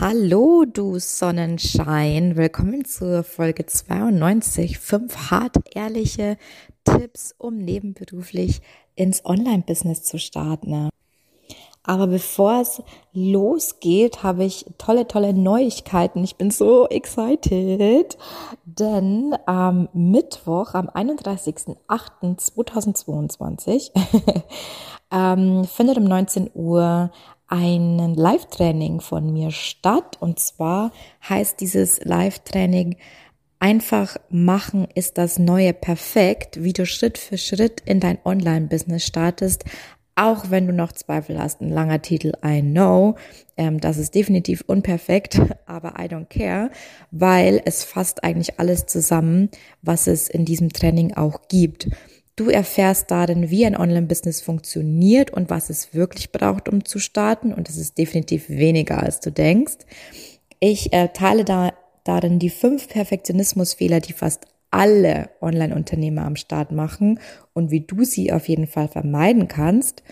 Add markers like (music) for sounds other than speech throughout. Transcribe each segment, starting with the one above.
Hallo, du Sonnenschein. Willkommen zur Folge 92. Fünf hart ehrliche Tipps, um nebenberuflich ins Online-Business zu starten. Aber bevor es losgeht, habe ich tolle, tolle Neuigkeiten. Ich bin so excited, denn am Mittwoch, am 31.08.2022, (laughs) ähm, findet um 19 Uhr ein Live-Training von mir statt. Und zwar heißt dieses Live-Training Einfach machen ist das neue Perfekt, wie du Schritt für Schritt in dein Online-Business startest, auch wenn du noch Zweifel hast. Ein langer Titel, I know, ähm, das ist definitiv unperfekt, (laughs) aber I don't care, weil es fasst eigentlich alles zusammen, was es in diesem Training auch gibt. Du erfährst darin, wie ein Online-Business funktioniert und was es wirklich braucht, um zu starten. Und es ist definitiv weniger, als du denkst. Ich äh, teile da darin die fünf Perfektionismusfehler, die fast alle Online-Unternehmer am Start machen und wie du sie auf jeden Fall vermeiden kannst.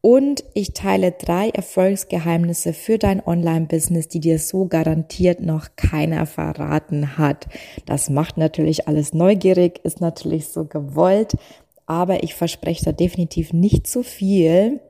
Und ich teile drei Erfolgsgeheimnisse für dein Online-Business, die dir so garantiert noch keiner verraten hat. Das macht natürlich alles neugierig, ist natürlich so gewollt, aber ich verspreche da definitiv nicht zu viel.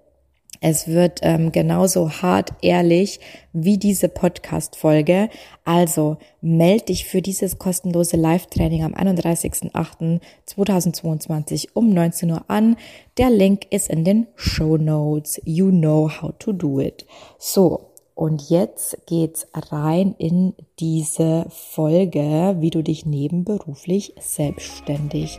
Es wird ähm, genauso hart ehrlich wie diese Podcast-Folge. Also melde dich für dieses kostenlose Live-Training am 31.08.2022 um 19 Uhr an. Der Link ist in den Show Notes. You know how to do it. So. Und jetzt geht's rein in diese Folge, wie du dich nebenberuflich selbstständig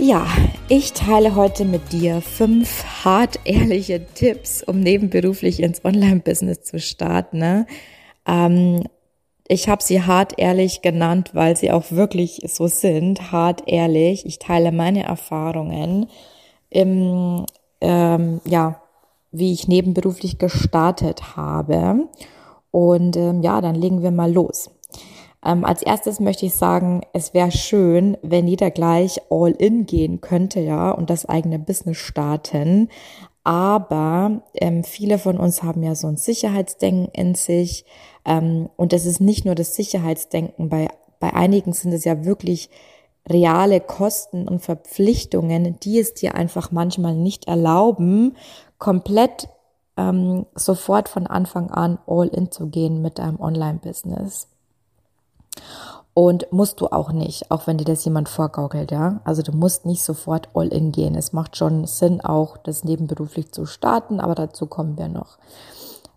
Ja, ich teile heute mit dir fünf hart ehrliche Tipps, um nebenberuflich ins Online-Business zu starten. Ne? Ähm, ich habe sie hart ehrlich genannt, weil sie auch wirklich so sind, hart ehrlich. Ich teile meine Erfahrungen im, ähm, ja, wie ich nebenberuflich gestartet habe. Und ähm, ja, dann legen wir mal los. Ähm, als erstes möchte ich sagen, es wäre schön, wenn jeder gleich all in gehen könnte, ja, und das eigene Business starten. Aber ähm, viele von uns haben ja so ein Sicherheitsdenken in sich. Ähm, und das ist nicht nur das Sicherheitsdenken. Bei, bei einigen sind es ja wirklich reale Kosten und Verpflichtungen, die es dir einfach manchmal nicht erlauben, komplett ähm, sofort von Anfang an all in zu gehen mit deinem Online-Business. Und musst du auch nicht, auch wenn dir das jemand vorgaukelt, ja. Also du musst nicht sofort all in gehen. Es macht schon Sinn, auch das nebenberuflich zu starten, aber dazu kommen wir noch.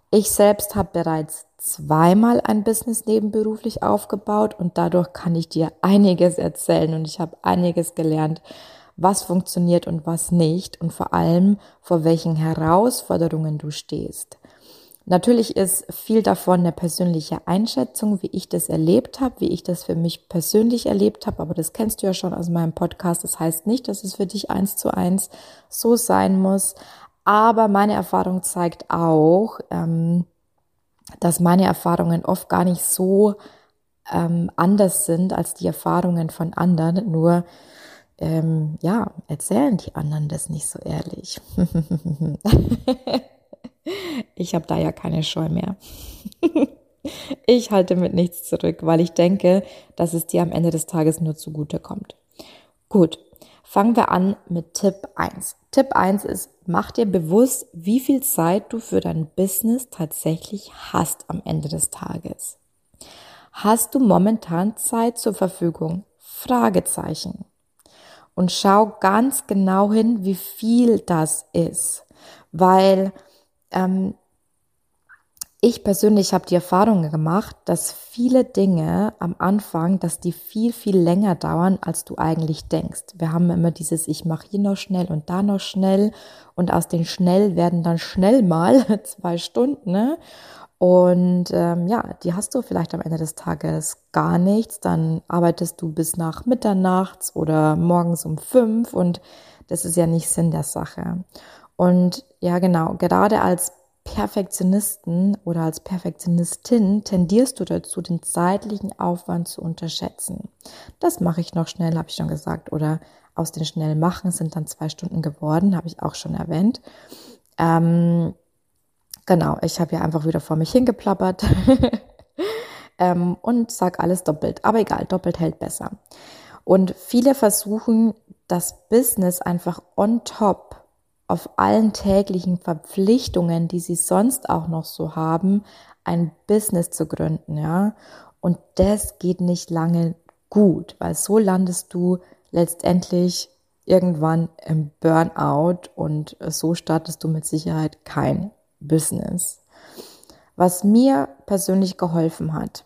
Ich selbst habe bereits zweimal ein Business nebenberuflich aufgebaut und dadurch kann ich dir einiges erzählen und ich habe einiges gelernt, was funktioniert und was nicht und vor allem vor welchen Herausforderungen du stehst. Natürlich ist viel davon eine persönliche Einschätzung, wie ich das erlebt habe, wie ich das für mich persönlich erlebt habe, aber das kennst du ja schon aus meinem Podcast. Das heißt nicht, dass es für dich eins zu eins so sein muss. Aber meine Erfahrung zeigt auch, ähm, dass meine Erfahrungen oft gar nicht so ähm, anders sind als die Erfahrungen von anderen. Nur ähm, ja, erzählen die anderen das nicht so ehrlich. (laughs) (laughs) Ich habe da ja keine Scheu mehr. (laughs) ich halte mit nichts zurück, weil ich denke, dass es dir am Ende des Tages nur zugute kommt. Gut, fangen wir an mit Tipp 1. Tipp 1 ist, mach dir bewusst, wie viel Zeit du für dein Business tatsächlich hast am Ende des Tages. Hast du momentan Zeit zur Verfügung? Fragezeichen. Und schau ganz genau hin, wie viel das ist. Weil ähm, ich persönlich habe die Erfahrung gemacht, dass viele Dinge am Anfang, dass die viel, viel länger dauern, als du eigentlich denkst. Wir haben immer dieses, ich mache hier noch schnell und da noch schnell und aus den schnell werden dann schnell mal (laughs) zwei Stunden. Ne? Und ähm, ja, die hast du vielleicht am Ende des Tages gar nichts. Dann arbeitest du bis nach Mitternachts oder morgens um fünf und das ist ja nicht Sinn der Sache. Und ja, genau, gerade als Perfektionisten oder als Perfektionistin tendierst du dazu, den zeitlichen Aufwand zu unterschätzen. Das mache ich noch schnell, habe ich schon gesagt. Oder aus den schnell machen sind dann zwei Stunden geworden, habe ich auch schon erwähnt. Ähm, genau, ich habe ja einfach wieder vor mich hingeplappert (laughs) ähm, und sag alles doppelt. Aber egal, doppelt hält besser. Und viele versuchen, das Business einfach on top auf allen täglichen Verpflichtungen, die sie sonst auch noch so haben, ein Business zu gründen, ja. Und das geht nicht lange gut, weil so landest du letztendlich irgendwann im Burnout und so startest du mit Sicherheit kein Business. Was mir persönlich geholfen hat,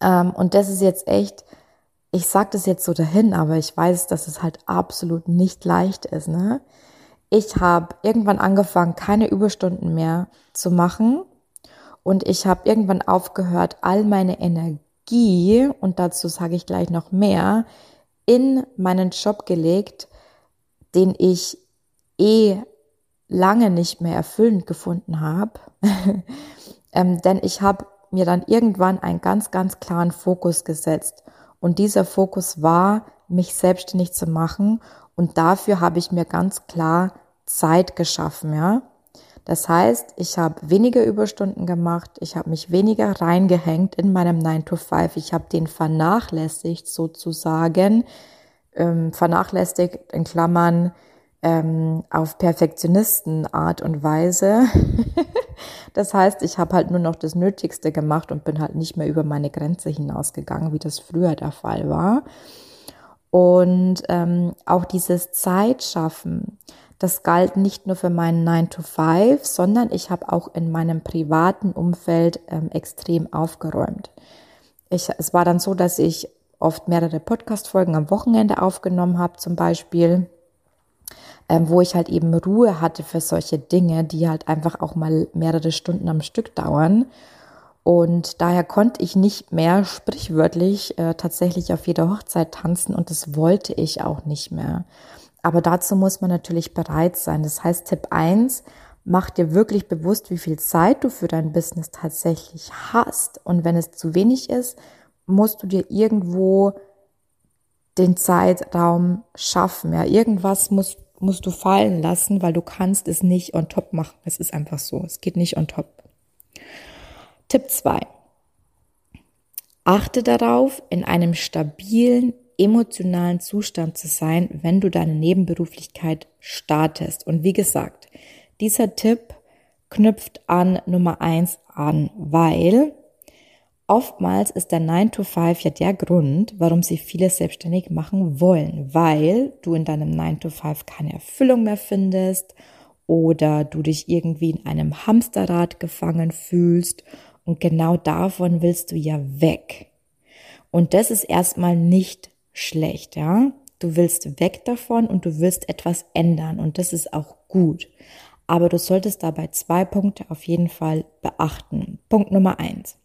ähm, und das ist jetzt echt, ich sage das jetzt so dahin, aber ich weiß, dass es halt absolut nicht leicht ist, ne? Ich habe irgendwann angefangen, keine Überstunden mehr zu machen und ich habe irgendwann aufgehört, all meine Energie, und dazu sage ich gleich noch mehr, in meinen Job gelegt, den ich eh lange nicht mehr erfüllend gefunden habe. (laughs) ähm, denn ich habe mir dann irgendwann einen ganz, ganz klaren Fokus gesetzt. Und dieser Fokus war, mich selbstständig zu machen und dafür habe ich mir ganz klar Zeit geschaffen, ja. Das heißt, ich habe weniger Überstunden gemacht, ich habe mich weniger reingehängt in meinem 9 to 5, ich habe den vernachlässigt sozusagen, ähm, vernachlässigt in Klammern ähm, auf Perfektionistenart und Weise. (laughs) das heißt, ich habe halt nur noch das Nötigste gemacht und bin halt nicht mehr über meine Grenze hinausgegangen, wie das früher der Fall war. Und ähm, auch dieses Zeitschaffen, das galt nicht nur für meinen 9 to 5, sondern ich habe auch in meinem privaten Umfeld ähm, extrem aufgeräumt. Ich, es war dann so, dass ich oft mehrere Podcast-Folgen am Wochenende aufgenommen habe, zum Beispiel, ähm, wo ich halt eben Ruhe hatte für solche Dinge, die halt einfach auch mal mehrere Stunden am Stück dauern. Und daher konnte ich nicht mehr sprichwörtlich äh, tatsächlich auf jeder Hochzeit tanzen und das wollte ich auch nicht mehr. Aber dazu muss man natürlich bereit sein. Das heißt, Tipp eins: mach dir wirklich bewusst, wie viel Zeit du für dein Business tatsächlich hast. Und wenn es zu wenig ist, musst du dir irgendwo den Zeitraum schaffen. Ja, irgendwas musst, musst du fallen lassen, weil du kannst es nicht on top machen. Es ist einfach so. Es geht nicht on top. Tipp 2. Achte darauf, in einem stabilen emotionalen Zustand zu sein, wenn du deine Nebenberuflichkeit startest. Und wie gesagt, dieser Tipp knüpft an Nummer eins an, weil oftmals ist der 9 to 5 ja der Grund, warum sie viele selbstständig machen wollen, weil du in deinem 9 to 5 keine Erfüllung mehr findest oder du dich irgendwie in einem Hamsterrad gefangen fühlst und genau davon willst du ja weg. Und das ist erstmal nicht schlecht, ja. Du willst weg davon und du willst etwas ändern und das ist auch gut. Aber du solltest dabei zwei Punkte auf jeden Fall beachten. Punkt Nummer eins.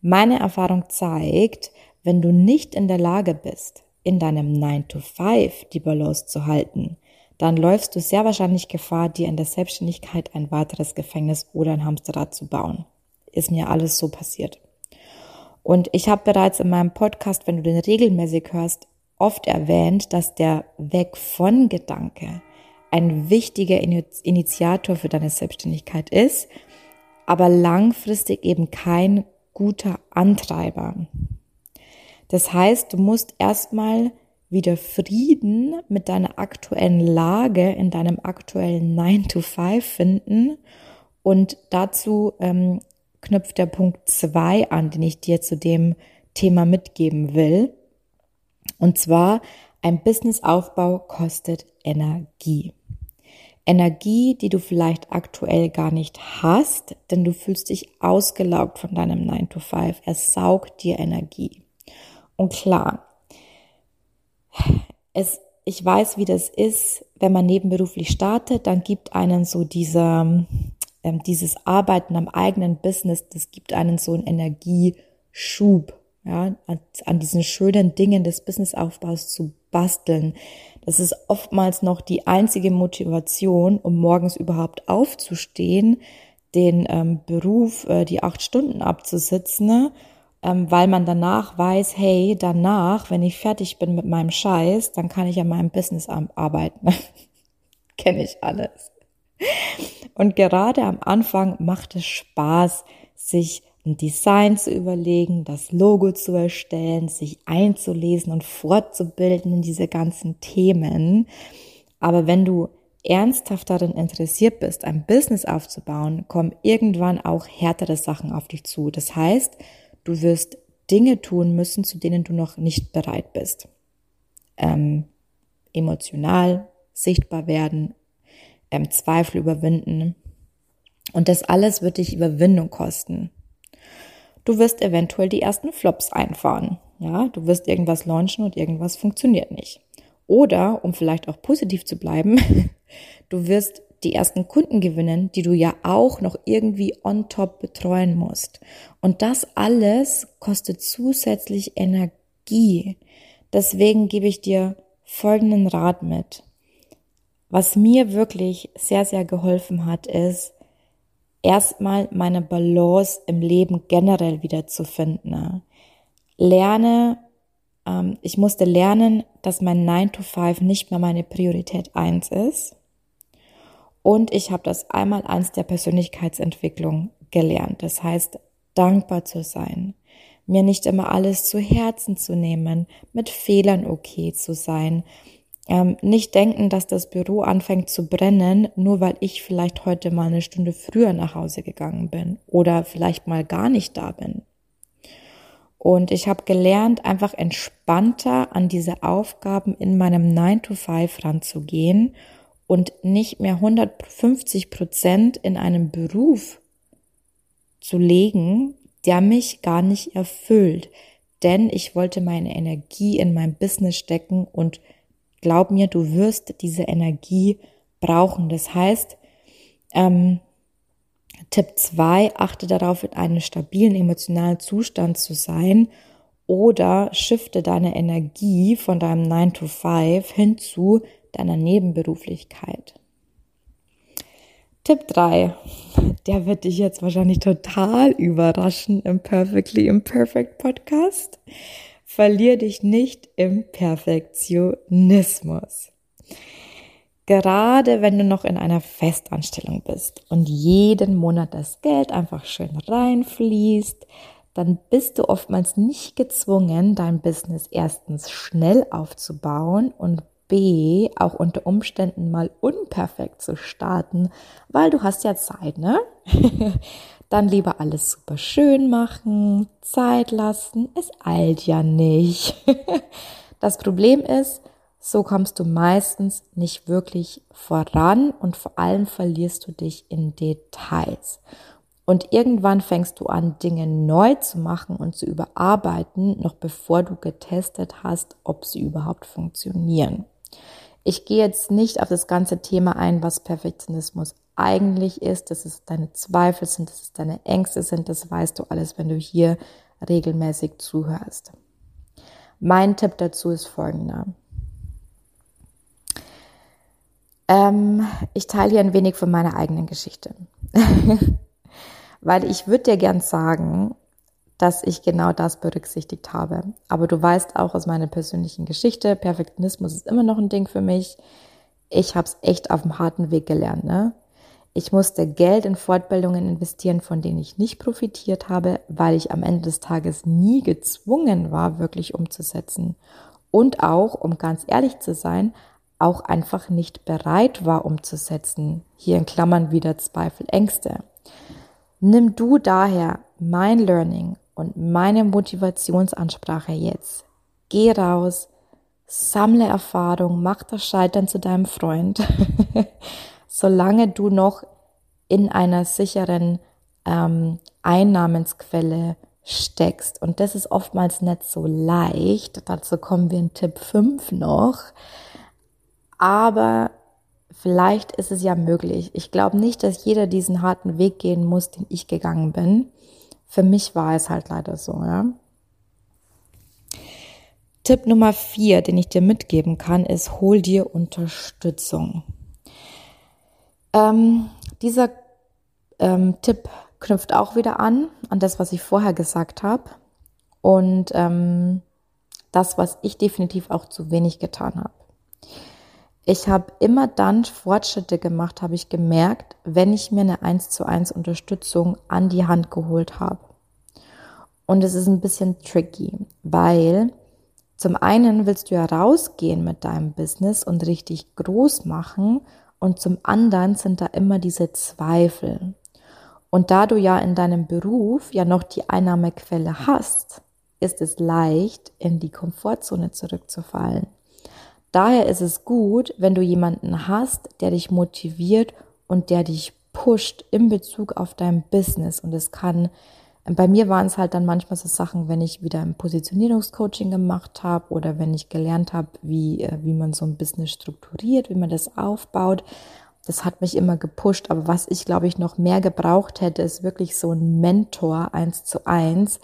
Meine Erfahrung zeigt, wenn du nicht in der Lage bist, in deinem 9 to 5 die Balance zu halten, dann läufst du sehr wahrscheinlich Gefahr, dir in der Selbstständigkeit ein weiteres Gefängnis oder ein Hamsterrad zu bauen ist mir alles so passiert. Und ich habe bereits in meinem Podcast, wenn du den regelmäßig hörst, oft erwähnt, dass der Weg von Gedanke ein wichtiger Initiator für deine Selbstständigkeit ist, aber langfristig eben kein guter Antreiber. Das heißt, du musst erstmal wieder Frieden mit deiner aktuellen Lage in deinem aktuellen 9 to 5 finden und dazu ähm, knüpft der Punkt zwei an, den ich dir zu dem Thema mitgeben will. Und zwar, ein Businessaufbau kostet Energie. Energie, die du vielleicht aktuell gar nicht hast, denn du fühlst dich ausgelaugt von deinem 9 to 5. Er saugt dir Energie. Und klar, es, ich weiß, wie das ist, wenn man nebenberuflich startet, dann gibt einen so dieser, ähm, dieses Arbeiten am eigenen Business, das gibt einen so einen Energieschub, ja, an, an diesen schönen Dingen des Businessaufbaus zu basteln. Das ist oftmals noch die einzige Motivation, um morgens überhaupt aufzustehen, den ähm, Beruf, äh, die acht Stunden abzusitzen, ne? ähm, weil man danach weiß, hey, danach, wenn ich fertig bin mit meinem Scheiß, dann kann ich an meinem Business arbeiten. (laughs) Kenne ich alles. Und gerade am Anfang macht es Spaß, sich ein Design zu überlegen, das Logo zu erstellen, sich einzulesen und fortzubilden in diese ganzen Themen. Aber wenn du ernsthaft darin interessiert bist, ein Business aufzubauen, kommen irgendwann auch härtere Sachen auf dich zu. Das heißt, du wirst Dinge tun müssen, zu denen du noch nicht bereit bist. Ähm, emotional sichtbar werden, ähm, Zweifel überwinden. Und das alles wird dich Überwindung kosten. Du wirst eventuell die ersten Flops einfahren. Ja, du wirst irgendwas launchen und irgendwas funktioniert nicht. Oder, um vielleicht auch positiv zu bleiben, (laughs) du wirst die ersten Kunden gewinnen, die du ja auch noch irgendwie on top betreuen musst. Und das alles kostet zusätzlich Energie. Deswegen gebe ich dir folgenden Rat mit. Was mir wirklich sehr, sehr geholfen hat, ist, erstmal meine Balance im Leben generell wieder zu finden. Lerne, ähm, ich musste lernen, dass mein 9 to 5 nicht mehr meine Priorität 1 ist. Und ich habe das einmal eins der Persönlichkeitsentwicklung gelernt. Das heißt, dankbar zu sein, mir nicht immer alles zu Herzen zu nehmen, mit Fehlern okay zu sein, ähm, nicht denken, dass das Büro anfängt zu brennen, nur weil ich vielleicht heute mal eine Stunde früher nach Hause gegangen bin oder vielleicht mal gar nicht da bin. Und ich habe gelernt, einfach entspannter an diese Aufgaben in meinem 9 to 5 ranzugehen und nicht mehr 150 Prozent in einem Beruf zu legen, der mich gar nicht erfüllt. Denn ich wollte meine Energie in mein Business stecken und glaub mir, du wirst diese Energie brauchen. Das heißt, ähm, Tipp zwei: achte darauf, in einem stabilen emotionalen Zustand zu sein oder shifte deine Energie von deinem 9 to 5 hin zu deiner Nebenberuflichkeit. Tipp drei: der wird dich jetzt wahrscheinlich total überraschen im Perfectly Imperfect Podcast. Verlier dich nicht im Perfektionismus. Gerade wenn du noch in einer Festanstellung bist und jeden Monat das Geld einfach schön reinfließt, dann bist du oftmals nicht gezwungen, dein Business erstens schnell aufzubauen und B, auch unter Umständen mal unperfekt zu starten, weil du hast ja Zeit, ne? (laughs) Dann lieber alles super schön machen, Zeit lassen, es eilt ja nicht. (laughs) Das Problem ist, so kommst du meistens nicht wirklich voran und vor allem verlierst du dich in Details. Und irgendwann fängst du an, Dinge neu zu machen und zu überarbeiten, noch bevor du getestet hast, ob sie überhaupt funktionieren. Ich gehe jetzt nicht auf das ganze Thema ein, was Perfektionismus eigentlich ist, dass es deine Zweifel sind, dass es deine Ängste sind, das weißt du alles, wenn du hier regelmäßig zuhörst. Mein Tipp dazu ist folgender. Ähm, ich teile hier ein wenig von meiner eigenen Geschichte. (laughs) Weil ich würde dir gern sagen, dass ich genau das berücksichtigt habe. Aber du weißt auch aus meiner persönlichen Geschichte, Perfektionismus ist immer noch ein Ding für mich. Ich habe es echt auf dem harten Weg gelernt. Ne? Ich musste Geld in Fortbildungen investieren, von denen ich nicht profitiert habe, weil ich am Ende des Tages nie gezwungen war, wirklich umzusetzen. Und auch, um ganz ehrlich zu sein, auch einfach nicht bereit war umzusetzen. Hier in Klammern wieder Zweifel, Ängste. Nimm du daher mein Learning und meine Motivationsansprache jetzt. Geh raus, sammle Erfahrung, mach das Scheitern zu deinem Freund, (laughs) solange du noch in einer sicheren ähm, Einnahmensquelle steckst. Und das ist oftmals nicht so leicht. Dazu kommen wir in Tipp 5 noch. Aber vielleicht ist es ja möglich. Ich glaube nicht, dass jeder diesen harten Weg gehen muss, den ich gegangen bin. Für mich war es halt leider so, ja. Tipp Nummer vier, den ich dir mitgeben kann, ist, hol dir Unterstützung. Ähm, dieser ähm, Tipp knüpft auch wieder an, an das, was ich vorher gesagt habe. Und ähm, das, was ich definitiv auch zu wenig getan habe. Ich habe immer dann Fortschritte gemacht, habe ich gemerkt, wenn ich mir eine 1 zu 1 Unterstützung an die Hand geholt habe. Und es ist ein bisschen tricky, weil zum einen willst du ja rausgehen mit deinem Business und richtig groß machen und zum anderen sind da immer diese Zweifel. Und da du ja in deinem Beruf ja noch die Einnahmequelle hast, ist es leicht, in die Komfortzone zurückzufallen. Daher ist es gut, wenn du jemanden hast, der dich motiviert und der dich pusht in Bezug auf dein Business. Und es kann, bei mir waren es halt dann manchmal so Sachen, wenn ich wieder ein Positionierungscoaching gemacht habe oder wenn ich gelernt habe, wie, äh, wie man so ein Business strukturiert, wie man das aufbaut. Das hat mich immer gepusht. Aber was ich, glaube ich, noch mehr gebraucht hätte, ist wirklich so ein Mentor eins zu eins,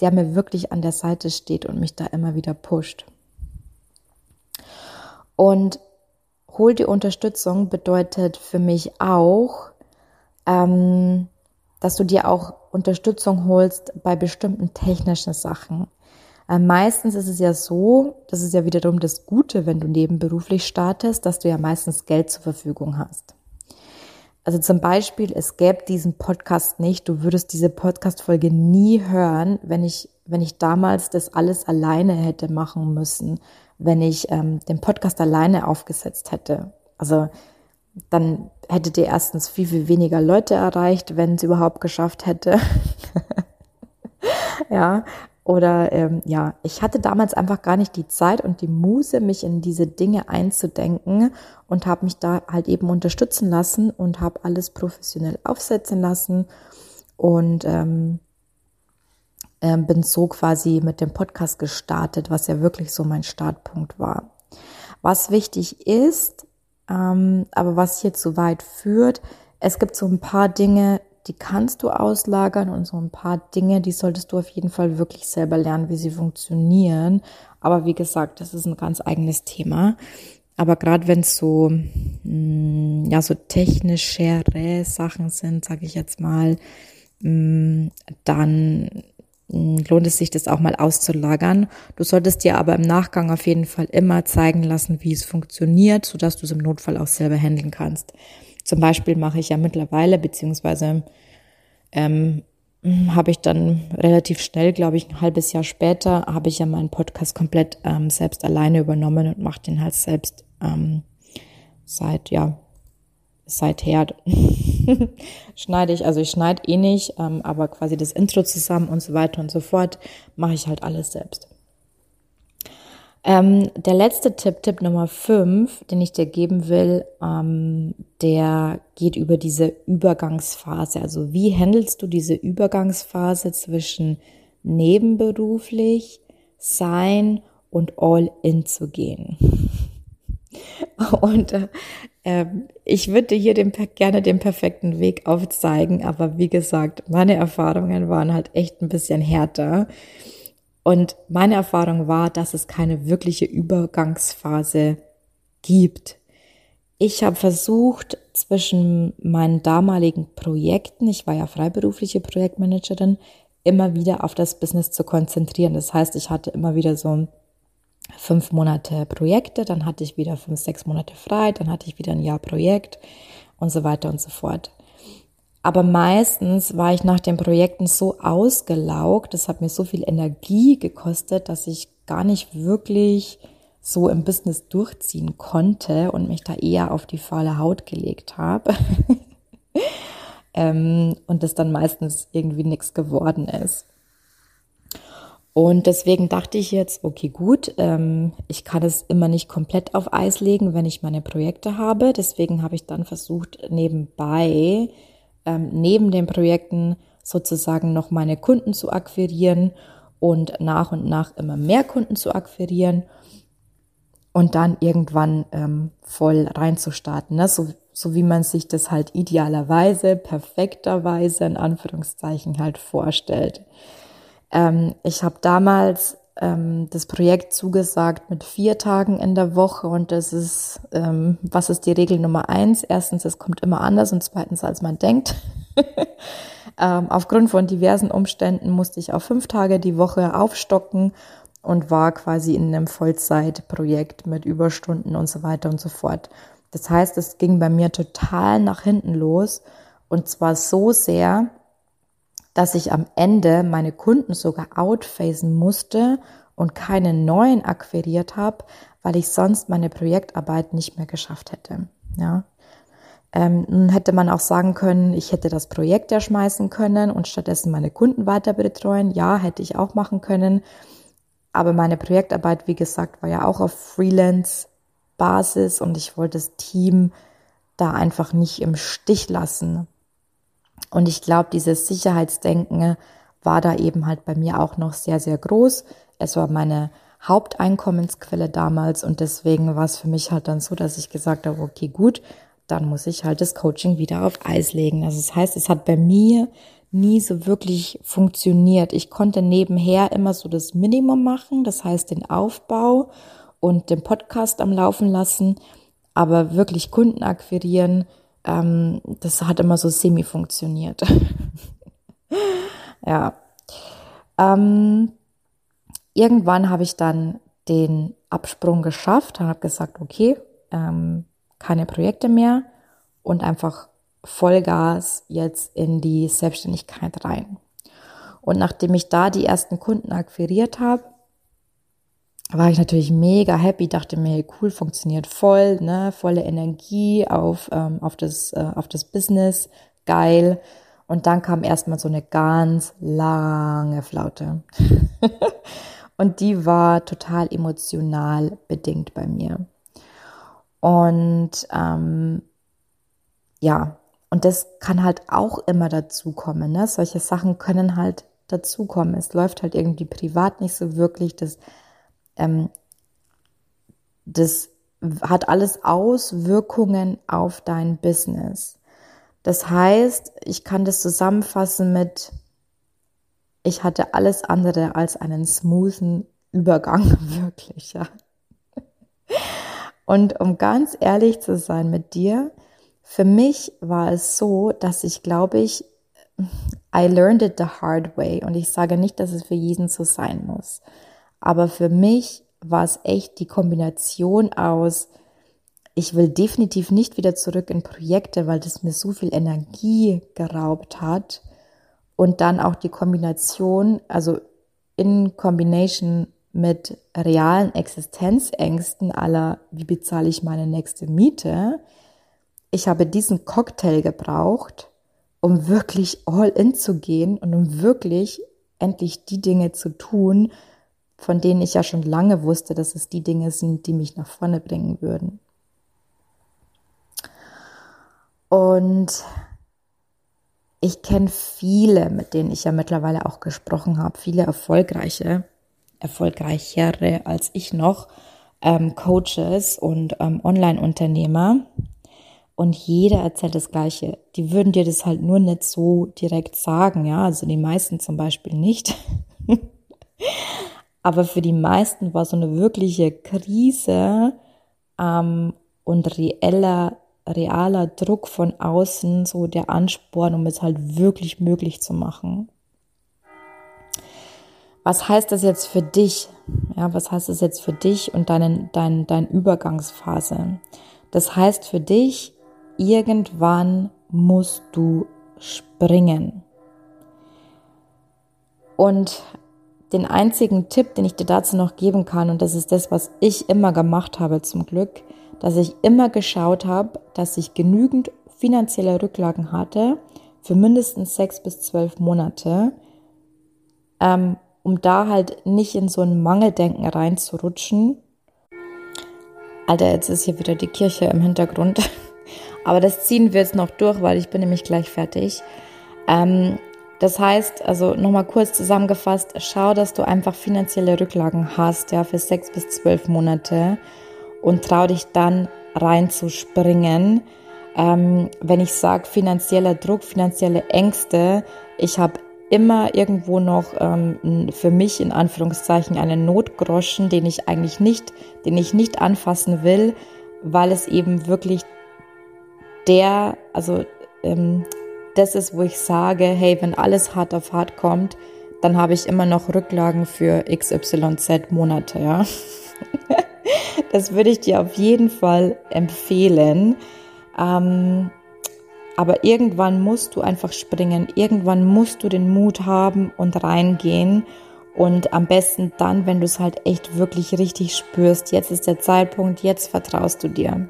der mir wirklich an der Seite steht und mich da immer wieder pusht. Und hol die Unterstützung bedeutet für mich auch, ähm, dass du dir auch Unterstützung holst bei bestimmten technischen Sachen. Äh, meistens ist es ja so, das ist ja wiederum das Gute, wenn du nebenberuflich startest, dass du ja meistens Geld zur Verfügung hast. Also zum Beispiel, es gäbe diesen Podcast nicht, du würdest diese Podcast-Folge nie hören, wenn ich, wenn ich damals das alles alleine hätte machen müssen, wenn ich ähm, den Podcast alleine aufgesetzt hätte. Also dann hättet ihr erstens viel, viel weniger Leute erreicht, wenn es überhaupt geschafft hätte. (laughs) ja, oder ähm, ja, ich hatte damals einfach gar nicht die Zeit und die Muse, mich in diese Dinge einzudenken und habe mich da halt eben unterstützen lassen und habe alles professionell aufsetzen lassen und ähm, äh, bin so quasi mit dem Podcast gestartet, was ja wirklich so mein Startpunkt war. Was wichtig ist, ähm, aber was hier zu weit führt, es gibt so ein paar Dinge, die kannst du auslagern und so ein paar Dinge, die solltest du auf jeden Fall wirklich selber lernen, wie sie funktionieren. Aber wie gesagt, das ist ein ganz eigenes Thema. Aber gerade wenn es so, mm, ja, so technischere Sachen sind, sage ich jetzt mal, mm, dann lohnt es sich, das auch mal auszulagern. Du solltest dir aber im Nachgang auf jeden Fall immer zeigen lassen, wie es funktioniert, sodass du es im Notfall auch selber handeln kannst. Zum Beispiel mache ich ja mittlerweile, beziehungsweise ähm, habe ich dann relativ schnell, glaube ich, ein halbes Jahr später, habe ich ja meinen Podcast komplett ähm, selbst alleine übernommen und mache den halt selbst ähm, seit, ja, seither (laughs) schneide ich, also ich schneide eh nicht, ähm, aber quasi das Intro zusammen und so weiter und so fort, mache ich halt alles selbst. Ähm, der letzte Tipp, Tipp Nummer 5, den ich dir geben will, ähm, der geht über diese Übergangsphase. Also wie handelst du diese Übergangsphase zwischen nebenberuflich sein und all in zu gehen? (laughs) Und äh, ähm, ich würde hier den, gerne den perfekten Weg aufzeigen, aber wie gesagt, meine Erfahrungen waren halt echt ein bisschen härter. Und meine Erfahrung war, dass es keine wirkliche Übergangsphase gibt. Ich habe versucht, zwischen meinen damaligen Projekten, ich war ja freiberufliche Projektmanagerin, immer wieder auf das Business zu konzentrieren. Das heißt, ich hatte immer wieder so fünf Monate Projekte, dann hatte ich wieder fünf, sechs Monate frei, dann hatte ich wieder ein Jahr Projekt und so weiter und so fort. Aber meistens war ich nach den Projekten so ausgelaugt, das hat mir so viel Energie gekostet, dass ich gar nicht wirklich so im Business durchziehen konnte und mich da eher auf die faule Haut gelegt habe. (laughs) ähm, und das dann meistens irgendwie nichts geworden ist. Und deswegen dachte ich jetzt, okay, gut, ähm, ich kann es immer nicht komplett auf Eis legen, wenn ich meine Projekte habe. Deswegen habe ich dann versucht, nebenbei, ähm, neben den Projekten sozusagen noch meine Kunden zu akquirieren und nach und nach immer mehr Kunden zu akquirieren. und dann irgendwann ähm, voll reinzustarten. Ne? So, so wie man sich das halt idealerweise, perfekterweise in Anführungszeichen halt vorstellt. Ähm, ich habe damals ähm, das Projekt zugesagt mit vier Tagen in der Woche und das ist, ähm, was ist die Regel Nummer eins? Erstens, es kommt immer anders und zweitens, als man denkt. (laughs) ähm, aufgrund von diversen Umständen musste ich auf fünf Tage die Woche aufstocken und war quasi in einem Vollzeitprojekt mit Überstunden und so weiter und so fort. Das heißt, es ging bei mir total nach hinten los und zwar so sehr, dass ich am Ende meine Kunden sogar outphasen musste und keine neuen akquiriert habe, weil ich sonst meine Projektarbeit nicht mehr geschafft hätte. Ja. Ähm, hätte man auch sagen können, ich hätte das Projekt ja schmeißen können und stattdessen meine Kunden weiter betreuen. Ja, hätte ich auch machen können. Aber meine Projektarbeit, wie gesagt, war ja auch auf Freelance-Basis und ich wollte das Team da einfach nicht im Stich lassen. Und ich glaube, dieses Sicherheitsdenken war da eben halt bei mir auch noch sehr, sehr groß. Es war meine Haupteinkommensquelle damals und deswegen war es für mich halt dann so, dass ich gesagt habe, okay, gut, dann muss ich halt das Coaching wieder auf Eis legen. Also das heißt, es hat bei mir nie so wirklich funktioniert. Ich konnte nebenher immer so das Minimum machen, das heißt den Aufbau und den Podcast am Laufen lassen, aber wirklich Kunden akquirieren, ähm, das hat immer so semi funktioniert. (laughs) ja. Ähm, irgendwann habe ich dann den Absprung geschafft und habe gesagt, okay, ähm, keine Projekte mehr und einfach Vollgas jetzt in die Selbstständigkeit rein. Und nachdem ich da die ersten Kunden akquiriert habe, war ich natürlich mega happy, dachte mir, cool, funktioniert voll, ne, volle Energie auf, ähm, auf, das, äh, auf das Business, geil. Und dann kam erstmal so eine ganz lange Flaute. (laughs) und die war total emotional bedingt bei mir. Und ähm, ja, und das kann halt auch immer dazukommen. Ne? Solche Sachen können halt dazukommen. Es läuft halt irgendwie privat nicht so wirklich. Das, ähm, das hat alles Auswirkungen auf dein Business. Das heißt, ich kann das zusammenfassen mit, ich hatte alles andere als einen smoothen Übergang, (laughs) wirklich, ja. Und um ganz ehrlich zu sein mit dir, für mich war es so, dass ich glaube ich, I learned it the hard way. Und ich sage nicht, dass es für jeden so sein muss. Aber für mich war es echt die Kombination aus, ich will definitiv nicht wieder zurück in Projekte, weil das mir so viel Energie geraubt hat. Und dann auch die Kombination, also in Combination mit realen Existenzängsten aller, wie bezahle ich meine nächste Miete, ich habe diesen Cocktail gebraucht, um wirklich all in zu gehen und um wirklich endlich die Dinge zu tun, von denen ich ja schon lange wusste, dass es die Dinge sind, die mich nach vorne bringen würden. Und ich kenne viele, mit denen ich ja mittlerweile auch gesprochen habe, viele erfolgreiche, erfolgreichere als ich noch, ähm, Coaches und ähm, Online-Unternehmer, und jeder erzählt das Gleiche. Die würden dir das halt nur nicht so direkt sagen, ja, also die meisten zum Beispiel nicht. Aber für die meisten war so eine wirkliche Krise ähm, und reeller, realer Druck von außen so der Ansporn, um es halt wirklich möglich zu machen. Was heißt das jetzt für dich? Ja, was heißt das jetzt für dich und deine, dein, dein Übergangsphase? Das heißt für dich, irgendwann musst du springen. Und den einzigen Tipp, den ich dir dazu noch geben kann, und das ist das, was ich immer gemacht habe zum Glück, dass ich immer geschaut habe, dass ich genügend finanzielle Rücklagen hatte für mindestens sechs bis zwölf Monate, ähm, um da halt nicht in so ein Mangeldenken reinzurutschen. Alter, jetzt ist hier wieder die Kirche im Hintergrund. (laughs) Aber das ziehen wir jetzt noch durch, weil ich bin nämlich gleich fertig. Ähm, das heißt, also nochmal kurz zusammengefasst, schau, dass du einfach finanzielle Rücklagen hast, ja, für sechs bis zwölf Monate. und trau dich dann reinzuspringen. Ähm, wenn ich sage finanzieller Druck, finanzielle Ängste, ich habe immer irgendwo noch ähm, für mich in Anführungszeichen einen Notgroschen, den ich eigentlich nicht, den ich nicht anfassen will, weil es eben wirklich der, also ähm, das ist, wo ich sage, hey, wenn alles hart auf hart kommt, dann habe ich immer noch Rücklagen für XYZ Monate, ja. (laughs) das würde ich dir auf jeden Fall empfehlen. Ähm, aber irgendwann musst du einfach springen. Irgendwann musst du den Mut haben und reingehen. Und am besten dann, wenn du es halt echt wirklich richtig spürst. Jetzt ist der Zeitpunkt, jetzt vertraust du dir.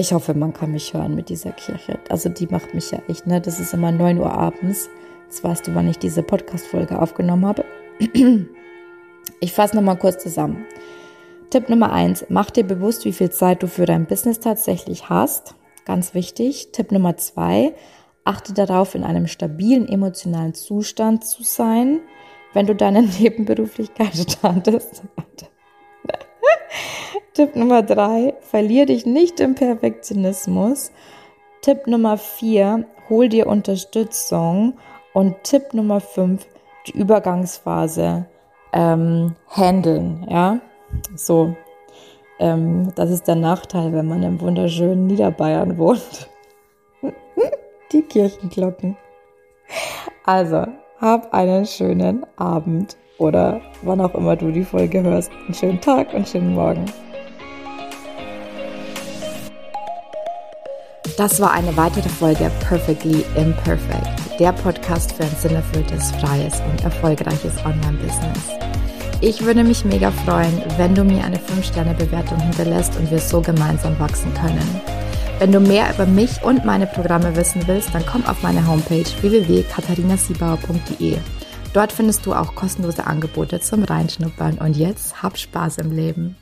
Ich hoffe, man kann mich hören mit dieser Kirche. Also die macht mich ja echt, ne? Das ist immer 9 Uhr abends. Jetzt weißt du, wann ich diese Podcast-Folge aufgenommen habe. (clears throat) Ich fasse nochmal kurz zusammen. Tipp Nummer eins: Mach dir bewusst, wie viel Zeit du für dein Business tatsächlich hast. Ganz wichtig. Tipp Nummer zwei: Achte darauf, in einem stabilen emotionalen Zustand zu sein, wenn du deine (laughs) Nebenberuflichkeit startest. (laughs) Tipp Nummer drei: Verlier dich nicht im Perfektionismus. Tipp Nummer vier: Hol dir Unterstützung und Tipp Nummer 5, die Übergangsphase ähm, handeln, ja. So, ähm, das ist der Nachteil, wenn man im wunderschönen Niederbayern wohnt. (laughs) die Kirchenglocken. Also, hab einen schönen Abend oder wann auch immer du die Folge hörst. Einen schönen Tag und schönen Morgen. Das war eine weitere Folge Perfectly Imperfect, der Podcast für ein sinnerfülltes, freies und erfolgreiches Online-Business. Ich würde mich mega freuen, wenn du mir eine 5-Sterne-Bewertung hinterlässt und wir so gemeinsam wachsen können. Wenn du mehr über mich und meine Programme wissen willst, dann komm auf meine Homepage www.katharinasiebauer.de. Dort findest du auch kostenlose Angebote zum Reinschnuppern und jetzt hab Spaß im Leben.